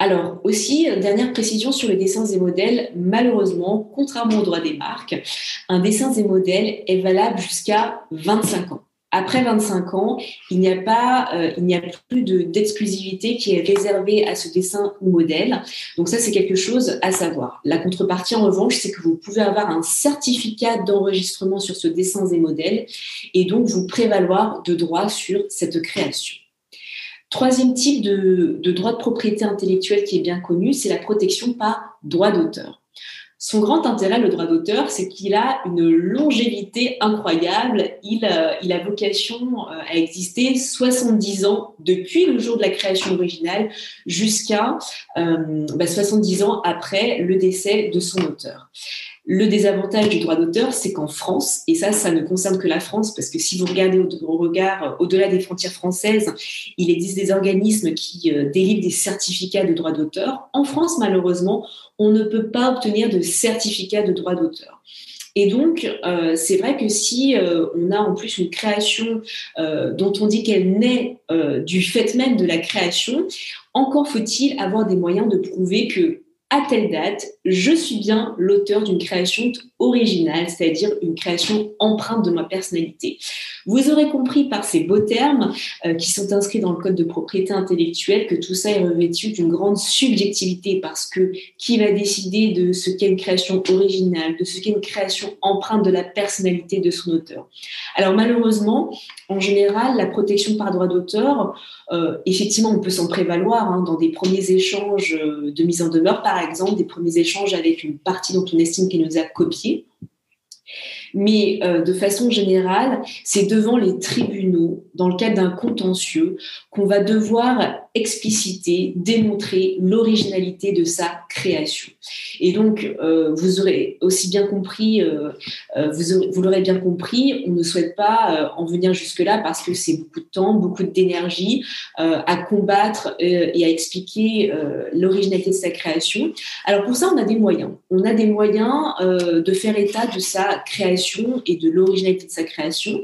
Alors aussi, dernière précision sur les dessins et modèles, malheureusement, contrairement au droit des marques, un dessin et modèle est valable jusqu'à 25 ans. Après 25 ans, il n'y a pas, euh, il n'y a plus d'exclusivité qui est réservée à ce dessin ou modèle. Donc ça, c'est quelque chose à savoir. La contrepartie, en revanche, c'est que vous pouvez avoir un certificat d'enregistrement sur ce dessin et modèle et donc vous prévaloir de droit sur cette création. Troisième type de, droit de propriété intellectuelle qui est bien connu, c'est la protection par droit d'auteur. Son grand intérêt, le droit d'auteur, c'est qu'il a une longévité incroyable. Il, euh, a vocation euh, à exister 70 ans depuis le jour de la création originale jusqu'à 70 euh, bah, ans après le décès de son auteur. Le désavantage du droit d'auteur, c'est qu'en France, et ça, ça ne concerne que la France, parce que si vous regardez au, regard euh, au-delà des frontières françaises, il existe des organismes qui euh, délivrent des certificats de droit d'auteur. En France, malheureusement, on ne peut pas obtenir de certificat de droit d'auteur. Et donc, euh, c'est vrai que si on a en plus une création dont on dit qu'elle naît du fait même de la création, encore faut-il avoir des moyens de prouver que à telle date, je suis bien l'auteur d'une création originale, c'est-à-dire une création empreinte de ma personnalité. Vous aurez compris par ces beaux termes euh, qui sont inscrits dans le code de propriété intellectuelle que tout ça est revêtu d'une grande subjectivité parce que qui va décider de ce qu'est une création originale, de ce qu'est une création empreinte de la personnalité de son auteur? Alors malheureusement, en général, la protection par droit d'auteur, euh, effectivement, on peut s'en prévaloir hein, dans des premiers échanges euh, de mise en demeure, exemple, des premiers échanges avec une partie dont on estime qu'elle nous a copié. Mais euh, de façon générale, c'est devant les tribunaux, dans le cadre d'un contentieux, qu'on va devoir expliciter, démontrer l'originalité de sa création. Et donc, euh, vous aurez aussi bien compris, euh, vous, vous l'aurez bien compris, on ne souhaite pas en venir jusque-là parce que c'est beaucoup de temps, beaucoup d'énergie à combattre et à expliquer l'originalité de sa création. Alors pour ça, on a des moyens. On a des moyens de faire état de sa création et de l'originalité de sa création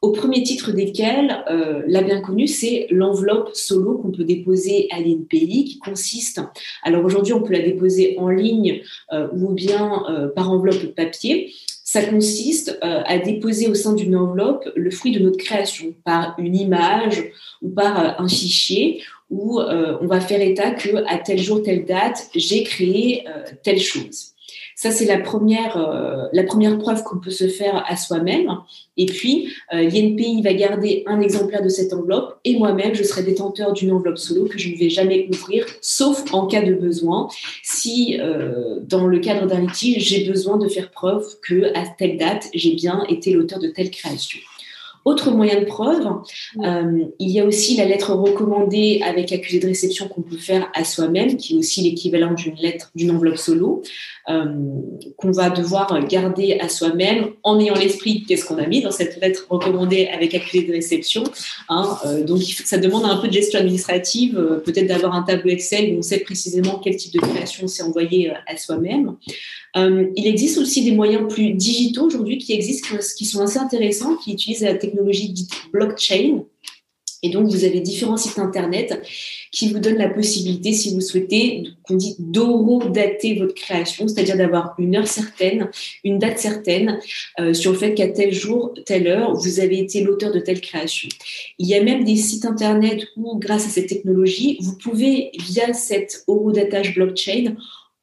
au premier titre desquels, euh, la bien connue, c'est l'enveloppe solo qu'on peut déposer à l'INPI, qui consiste, alors aujourd'hui on peut la déposer en ligne euh, ou bien euh, par enveloppe papier, ça consiste à déposer au sein d'une enveloppe le fruit de notre création par une image ou par un fichier où on va faire état que à tel jour, telle date, j'ai créé telle chose. Ça, c'est la première, euh, la première preuve qu'on peut se faire à soi-même. Et puis, euh, va garder un exemplaire de cette enveloppe et moi-même, je serai détenteur d'une enveloppe solo que je ne vais jamais ouvrir, sauf en cas de besoin, si euh, dans le cadre d'un litige, j'ai besoin de faire preuve que à telle date, j'ai bien été l'auteur de telle création. Autre moyen de preuve, euh, il y a aussi la lettre recommandée avec accusé de réception qu'on peut faire à soi-même, qui est aussi l'équivalent d'une lettre, d'une enveloppe solo, euh, qu'on va devoir garder à soi-même en ayant l'esprit qu'est-ce qu'on a mis dans cette lettre recommandée avec accusé de réception. Hein, euh, donc ça demande un peu de gestion administrative, peut-être d'avoir un tableau Excel où on sait précisément quel type de création s'est envoyé à soi-même. Il existe aussi des moyens plus digitaux aujourd'hui qui existent, qui sont assez intéressants, qui utilisent la technologie dite blockchain. Et donc, vous avez différents sites internet qui vous donnent la possibilité, si vous souhaitez, qu'on dit d'horodater votre création, c'est-à-dire d'avoir une heure certaine, une date certaine euh, sur le fait qu'à tel jour, telle heure, vous avez été l'auteur de telle création. Il y a même des sites internet où, grâce à cette technologie, vous pouvez, via cette horodatage blockchain,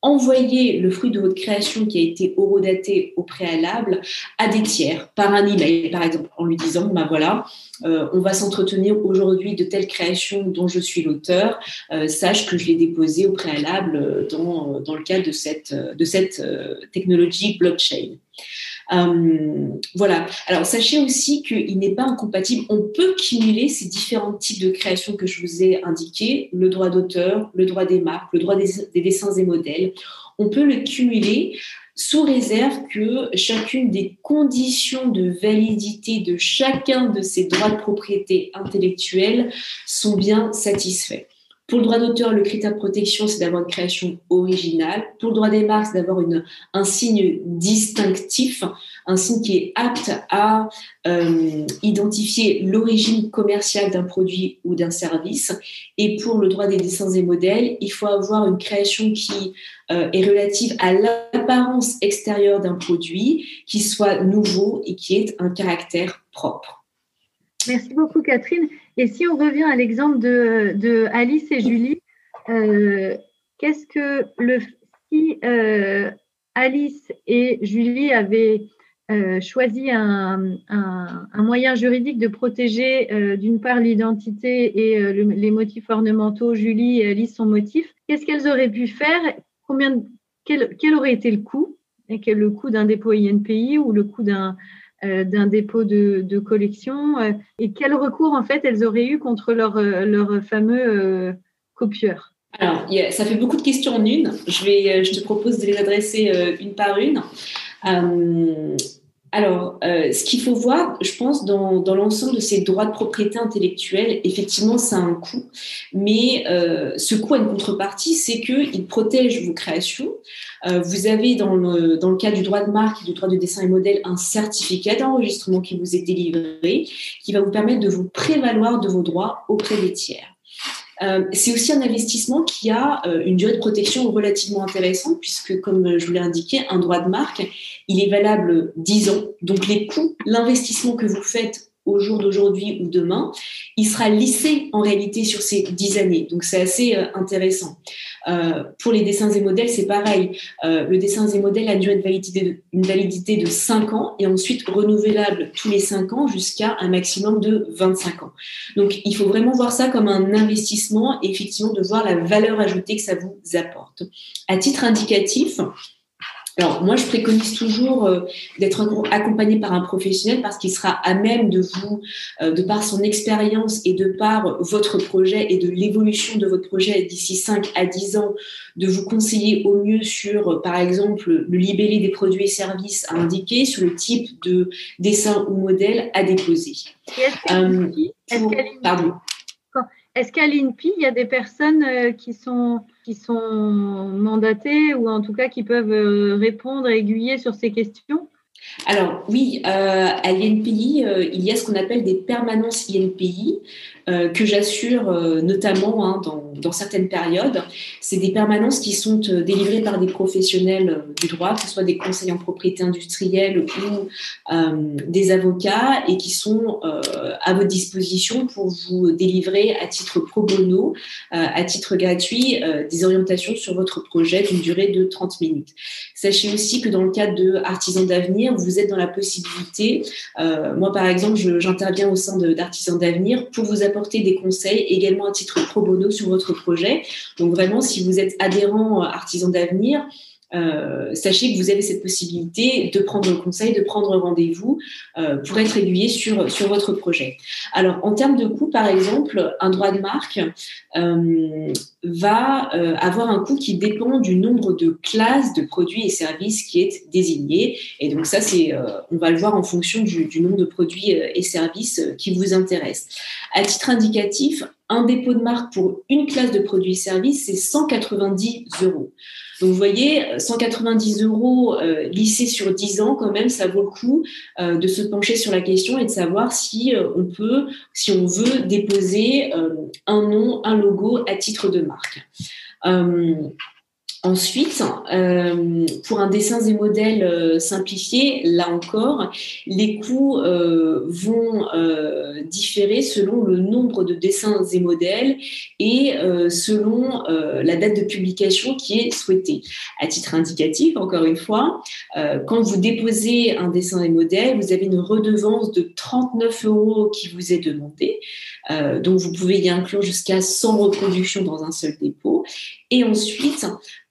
envoyer le fruit de votre création qui a été horodaté au préalable à des tiers par un email, par exemple, en lui disant, ben voilà, euh, on va s'entretenir aujourd'hui de telle création dont je suis l'auteur, euh, sache que je l'ai déposé au préalable dans, dans, le cadre de cette, de cette euh, technologie blockchain. Euh, voilà. Alors, sachez aussi qu'il n'est pas incompatible. On peut cumuler ces différents types de créations que je vous ai indiqués, le droit d'auteur, le droit des marques, le droit des, des dessins et modèles. On peut le cumuler sous réserve que chacune des conditions de validité de chacun de ces droits de propriété intellectuelle sont bien satisfaits. Pour le droit d'auteur, le critère de protection, c'est d'avoir une création originale. Pour le droit des marques, c'est d'avoir un signe distinctif, un signe qui est apte à euh, identifier l'origine commerciale d'un produit ou d'un service. Et pour le droit des dessins et modèles, il faut avoir une création qui euh, est relative à l'apparence extérieure d'un produit, qui soit nouveau et qui ait un caractère propre. Merci beaucoup, Catherine. Et si on revient à l'exemple de, Alice et Julie, euh, qu'est-ce que le si euh, Alice et Julie avaient euh, choisi un, moyen juridique de protéger d'une part l'identité et les motifs ornementaux, Julie et Alice son motif, qu'est-ce qu'elles auraient pu faire? Combien, quel, quel, aurait été le coût? Et quel le coût d'un dépôt INPI ou le coût d'un d'un dépôt de, collection euh, et quel recours en fait elles auraient eu contre leur, euh, fameux copieur? Alors, ça fait beaucoup de questions en une. Je, vais, je te propose de les adresser une par une. Alors, ce qu'il faut voir, je pense, dans, l'ensemble de ces droits de propriété intellectuelle, effectivement, ça a un coût. Mais ce coût a une contrepartie, c'est qu'il protège vos créations. Euh, vous avez dans le, dans le cas du droit de marque et du droit de dessin et modèle un certificat d'enregistrement qui vous est délivré, qui va vous permettre de vous prévaloir de vos droits auprès des tiers. Euh, c'est aussi un investissement qui a euh, une durée de protection relativement intéressante, puisque, comme je vous l'ai indiqué, un droit de marque, il est valable 10 ans. Donc, les coûts, l'investissement que vous faites au jour d'aujourd'hui ou demain, il sera lissé en réalité sur ces 10 années. Donc, c'est assez intéressant. Euh, pour les dessins et modèles, c'est pareil. Euh, le dessin et modèle a durée de validité de, une validité de 5 ans et ensuite renouvelable tous les 5 ans jusqu'à un maximum de 25 ans. Donc, il faut vraiment voir ça comme un investissement et effectivement de voir la valeur ajoutée que ça vous apporte. À titre indicatif, alors, moi, je préconise toujours euh, d'être accompagné par un professionnel parce qu'il sera à même de vous, euh, de par son expérience et de par votre projet et de l'évolution de votre projet d'ici 5 à 10 ans, de vous conseiller au mieux sur, euh, par exemple, le libellé des produits et services à indiquer, sur le type de dessin ou modèle à déposer. pardon. Est-ce qu'à l'INPI, il y a des personnes euh, qui sont, mandatées ou en tout cas qui peuvent euh, répondre aiguiller sur ces questions? Alors oui, euh, à l'INPI, il y a ce qu'on appelle des permanences INPI. Euh, que j'assure euh, notamment hein, dans, dans, certaines périodes. C'est des permanences qui sont euh, délivrées par des professionnels du droit, que ce soit des conseillers en propriété industrielle ou des avocats, et qui sont à votre disposition pour vous délivrer à titre pro bono, à titre gratuit, des orientations sur votre projet d'une durée de 30 minutes. Sachez aussi que dans le cadre de Artisans d'avenir, vous êtes dans la possibilité, moi par exemple, j'interviens au sein d'Artisans d'avenir pour vous apporter des conseils également à titre pro bono sur votre projet. Donc vraiment, si vous êtes adhérent euh, artisan d'avenir, euh, sachez que vous avez cette possibilité de prendre conseil, de prendre rendez-vous euh, pour être aiguillé sur, votre projet. Alors, en termes de coût, par exemple, un droit de marque euh, va avoir un coût qui dépend du nombre de classes de produits et services qui est désigné. Et donc, ça, c'est, on va le voir en fonction du nombre de produits et services qui vous intéressent. À titre indicatif, un dépôt de marque pour une classe de produits et services, c'est 190 euros. Donc, vous voyez, 190 euros euh, lissés sur 10 ans, quand même, ça vaut le coup euh, de se pencher sur la question et de savoir si euh, on peut, si on veut déposer euh, un nom, un logo à titre de marque. Ensuite, euh, pour un dessin et modèles euh, simplifié, là encore, les coûts euh, vont différer selon le nombre de dessins et modèles et selon la date de publication qui est souhaitée. À titre indicatif, encore une fois, quand vous déposez un dessin et modèle, vous avez une redevance de 39 euros qui vous est demandée. donc, vous pouvez y inclure jusqu'à 100 reproductions dans un seul dépôt. Et ensuite,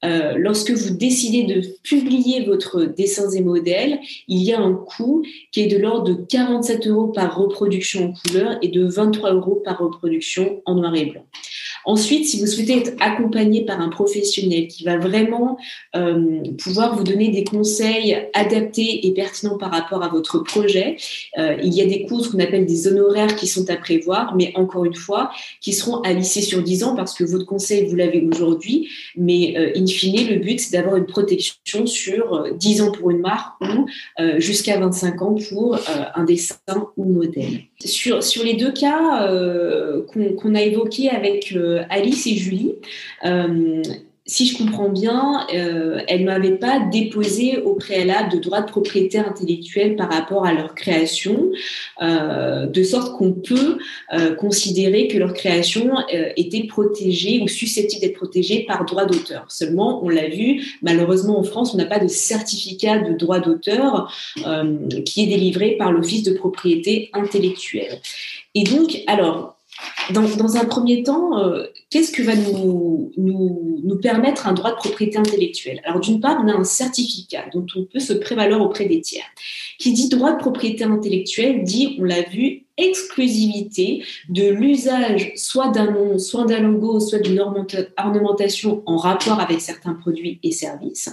euh, lorsque vous décidez de publier votre dessins et modèles, il y a un coût qui est de l'ordre de 47 euros par reproduction en couleur et de 23 euros par reproduction en noir et blanc. Ensuite, si vous souhaitez être accompagné par un professionnel qui va vraiment euh, pouvoir vous donner des conseils adaptés et pertinents par rapport à votre projet, euh, il y a des ce qu'on appelle des honoraires qui sont à prévoir, mais encore une fois, qui seront à lisser sur 10 ans parce que votre conseil, vous l'avez aujourd'hui, mais euh, in fine, le but, c'est d'avoir une protection sur 10 ans pour une marque ou jusqu'à 25 ans pour un dessin ou modèle. Sur, les deux cas qu'on a évoqués avec Alice et Julie, euh, si je comprends bien, euh, elles ne m'avaient pas déposé au préalable de droits de propriété intellectuelle par rapport à leur création, euh, de sorte qu'on peut considérer que leur création était protégée ou susceptible d'être protégée par droit d'auteur. Seulement, on l'a vu, malheureusement en France, on n'a pas de certificat de droit d'auteur qui est délivré par l'Office de propriété intellectuelle. Et donc, alors, dans, un premier temps, euh, qu'est-ce que va nous, nous, permettre un droit de propriété intellectuelle? Alors, d'une part, on a un certificat dont on peut se prévaloir auprès des tiers. Qui dit droit de propriété intellectuelle dit, on l'a vu, exclusivité de l'usage soit d'un nom, soit d'un logo, soit d'une ornementation en rapport avec certains produits et services.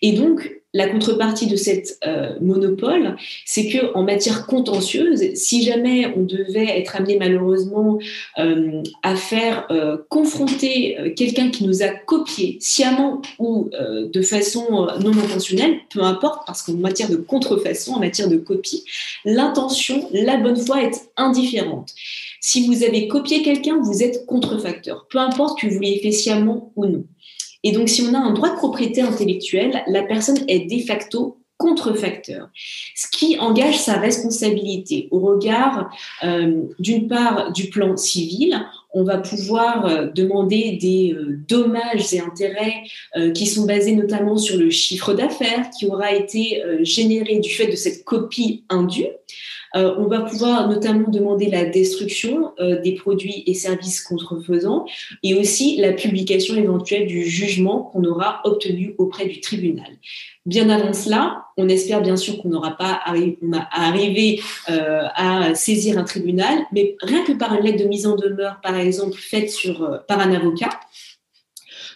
Et donc, la contrepartie de cette euh, monopole, c'est que en matière contentieuse, si jamais on devait être amené malheureusement euh, à faire euh, confronter quelqu'un qui nous a copié sciemment ou de façon non intentionnelle, peu importe, parce qu'en matière de contrefaçon, en matière de copie, l'intention, la bonne foi est indifférente. Si vous avez copié quelqu'un, vous êtes contrefacteur, peu importe que vous l'ayez fait sciemment ou non. Et donc, si on a un droit de propriété intellectuelle, la personne est de facto contrefacteur, ce qui engage sa responsabilité au regard, euh, d'une part, du plan civil. On va pouvoir euh, demander des euh, dommages et intérêts qui sont basés notamment sur le chiffre d'affaires qui aura été généré du fait de cette copie indue. Euh, on va pouvoir notamment demander la destruction euh, des produits et services contrefaisants et aussi la publication éventuelle du jugement qu'on aura obtenu auprès du tribunal. Bien avant cela, on espère bien sûr qu'on n'aura pas arrivé euh, à saisir un tribunal, mais rien que par une lettre de mise en demeure, par exemple, faite sur, par un avocat,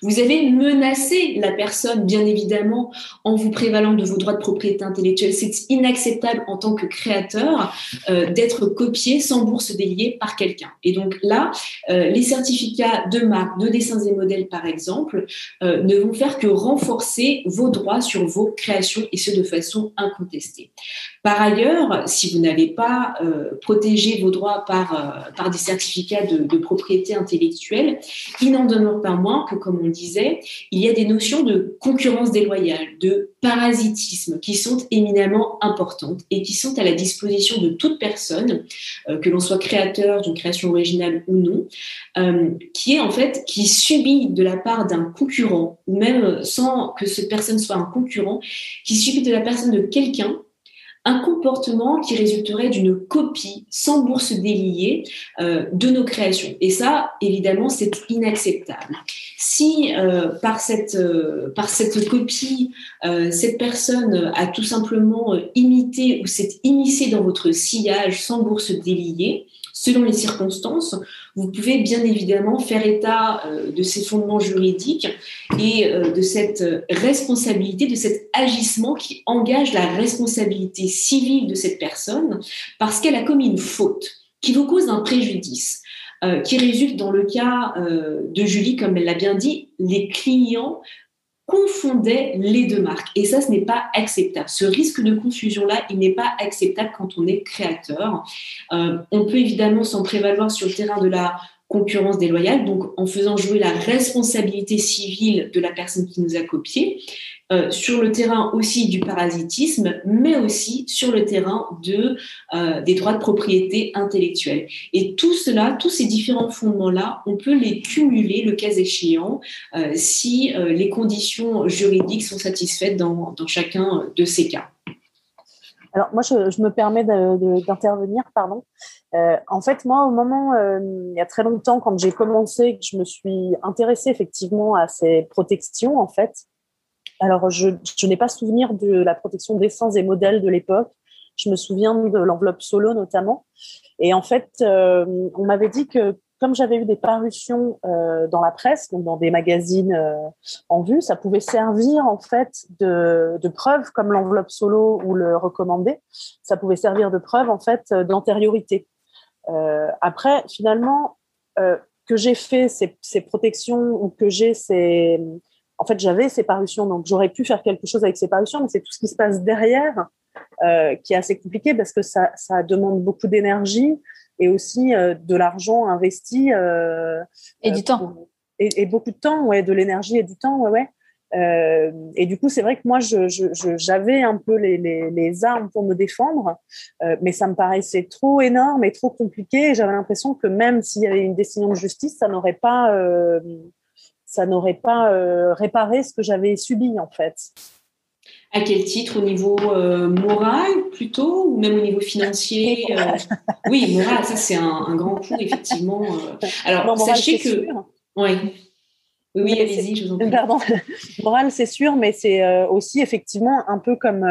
vous avez menacé la personne, bien évidemment, en vous prévalant de vos droits de propriété intellectuelle. C'est inacceptable en tant que créateur euh, d'être copié sans bourse déliée par quelqu'un. Et donc là, euh, les certificats de marque, de dessins et modèles, par exemple, euh, ne vont faire que renforcer vos droits sur vos créations et ce de façon incontestée. Par ailleurs, si vous n'avez pas protégé vos droits par, par des certificats de, propriété intellectuelle, il n'en demeure pas moins que, comme on disait, il y a des notions de concurrence déloyale, de parasitisme qui sont éminemment importantes et qui sont à la disposition de toute personne, euh, que l'on soit créateur d'une création originale ou non, euh, qui est en fait, qui subit de la part d'un concurrent, ou même sans que cette personne soit un concurrent, qui subit de la personne de quelqu'un un comportement qui résulterait d'une copie sans bourse déliée euh, de nos créations. Et ça, évidemment, c'est inacceptable. Si euh, par, cette, euh, par cette copie, cette personne a tout simplement imité ou s'est immiscée dans votre sillage sans bourse déliée, selon les circonstances, vous pouvez bien évidemment faire état euh, de ces fondements juridiques et euh, de cette responsabilité, de cet agissement qui engage la responsabilité civile de cette personne parce qu'elle a commis une faute qui vous cause un préjudice. Euh, qui résulte dans le cas de Julie, comme elle l'a bien dit, les clients confondait les deux marques. Et ça, ce n'est pas acceptable. Ce risque de confusion-là, il n'est pas acceptable quand on est créateur. Euh, on peut évidemment s'en prévaloir sur le terrain de la concurrence déloyale, donc en faisant jouer la responsabilité civile de la personne qui nous a copié, euh, sur le terrain aussi du parasitisme, mais aussi sur le terrain de, euh, des droits de propriété intellectuelle. Et tout cela, tous ces différents fondements-là, on peut les cumuler le cas échéant euh, si les conditions juridiques sont satisfaites dans, chacun de ces cas. Alors moi, je, me permets d'intervenir, pardon. En fait, moi, au moment, il y a très longtemps, quand j'ai commencé, que je me suis intéressée effectivement à ces protections, en fait, alors, je, n'ai pas souvenir de la protection dessins et modèles de l'époque. Je me souviens de l'enveloppe solo notamment. Et en fait, euh, on m'avait dit que comme j'avais eu des parutions euh, dans la presse, donc dans des magazines euh, en vue, ça pouvait servir en fait de, de preuve, comme l'enveloppe solo ou le recommandé, ça pouvait servir de preuve en fait d'antériorité. après, finalement, que j'ai fait ces, ces, protections ou que j'ai ces, en fait, j'avais ces parutions, donc j'aurais pu faire quelque chose avec ces parutions, mais c'est tout ce qui se passe derrière euh, qui est assez compliqué parce que ça, ça demande beaucoup d'énergie et aussi euh, de l'argent investi. Euh, et du temps. Et, et, beaucoup de temps, ouais, de l'énergie et du temps, ouais, ouais. Euh, et du coup, c'est vrai que moi, j'avais je, je, un peu les, les, les, armes pour me défendre, euh, mais ça me paraissait trop énorme et trop compliqué. J'avais l'impression que même s'il y avait une décision de justice, ça n'aurait pas, euh, ça n'aurait pas euh, réparé ce que j'avais subi en fait. À quel titre? Au niveau euh, moral plutôt? Ou même au niveau financier euh? Oui, moral, ça c'est un, grand coup effectivement. Alors sachez que, ouais. Oui, allez-y, je vous en prie. Pardon. Moral, c'est sûr, mais c'est aussi effectivement un peu comme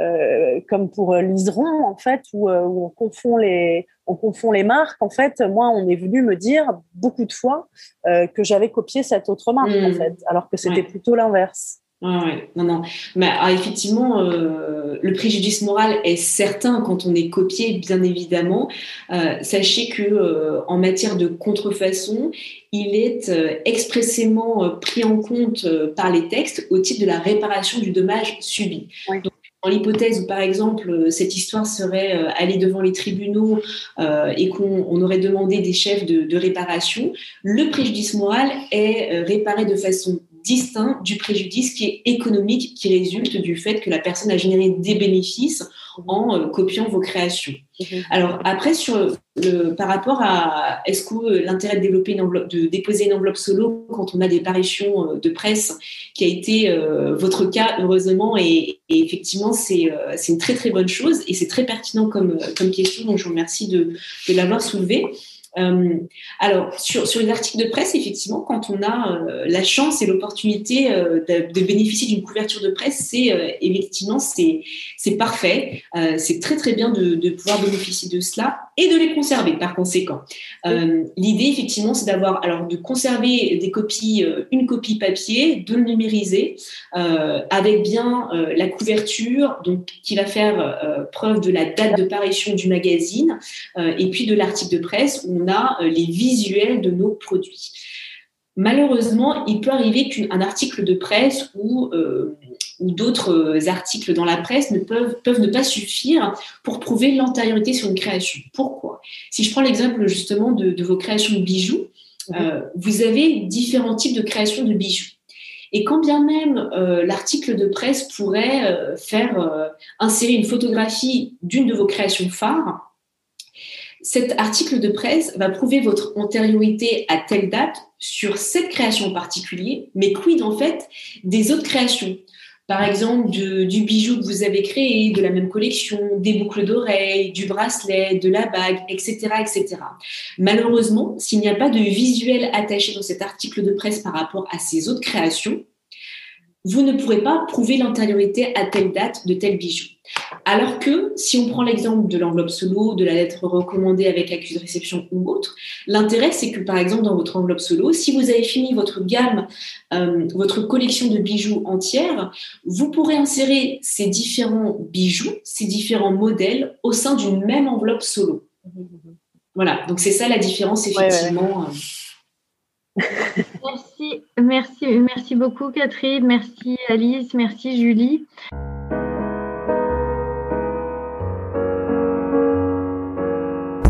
euh, comme pour Liseron en fait où, où, on confond les on confond les marques en fait moi on est venu me dire beaucoup de fois euh, que j'avais copié cette autre marque en hmm. fait alors que c'était plutôt l'inverse Ouais, non, non. Mais ah, effectivement, euh, le préjudice moral est certain quand on est copié, bien évidemment. Euh, sachez que euh, en matière de contrefaçon, il est expressément pris en compte par les textes au titre de la réparation du dommage subi. Donc, dans l'hypothèse où, par exemple, cette histoire serait allée devant les tribunaux et qu'on aurait demandé des chefs de, de réparation, le préjudice moral est réparé de façon distinct du préjudice qui est économique, qui résulte du fait que la personne a généré des bénéfices en euh, copiant vos créations. Mhm. Alors après, sur le, par rapport à est-ce que euh, l'intérêt de développer une enveloppe, de déposer une enveloppe solo quand on a des parutions euh, de presse, qui a été votre cas heureusement, et, effectivement c'est une très très bonne chose et c'est très pertinent comme, comme question, donc je vous remercie de, de l'avoir soulevé. Euh, alors, sur, sur les articles de presse, effectivement, quand on a euh, la chance et l'opportunité euh, de, de, bénéficier d'une couverture de presse, c'est effectivement c'est parfait. c'est très très bien de, de, pouvoir bénéficier de cela et de les conserver par conséquent. L'idée, effectivement, c'est d'avoir alors de conserver des copies, une copie papier, de le numériser avec bien la couverture, donc qui va faire preuve de la date de parution du magazine et puis de l'article de presse où on a euh, les visuels de nos produits. Malheureusement, il peut arriver qu'un article de presse ou, euh, ou d'autres articles dans la presse ne peuvent, peuvent ne pas suffire pour prouver l'antériorité sur une création. Pourquoi? Si je prends l'exemple justement de, vos créations de bijoux, mhm. euh, vous avez différents types de créations de bijoux. Et quand bien même l'article de presse pourrait faire insérer une photographie d'une de vos créations phares, cet article de presse va prouver votre antériorité à telle date sur cette création en particulier, mais quid en fait des autres créations? Par exemple, du bijou que vous avez créé, de la même collection, des boucles d'oreilles, du bracelet, de la bague, etc., etc. Malheureusement, s'il n'y a pas de visuel attaché dans cet article de presse par rapport à ces autres créations, vous ne pourrez pas prouver l'antériorité à telle date de tel bijou. Alors que si on prend l'exemple de l'enveloppe solo, de la lettre recommandée avec accusé de réception ou autre, l'intérêt c'est que par exemple dans votre enveloppe solo, si vous avez fini votre gamme, euh, votre collection de bijoux entière, vous pourrez insérer ces différents bijoux, ces différents modèles au sein d'une même enveloppe solo. Voilà, donc c'est ça la différence effectivement. Euh, merci, merci, merci beaucoup Catherine, merci Alice, merci Julie.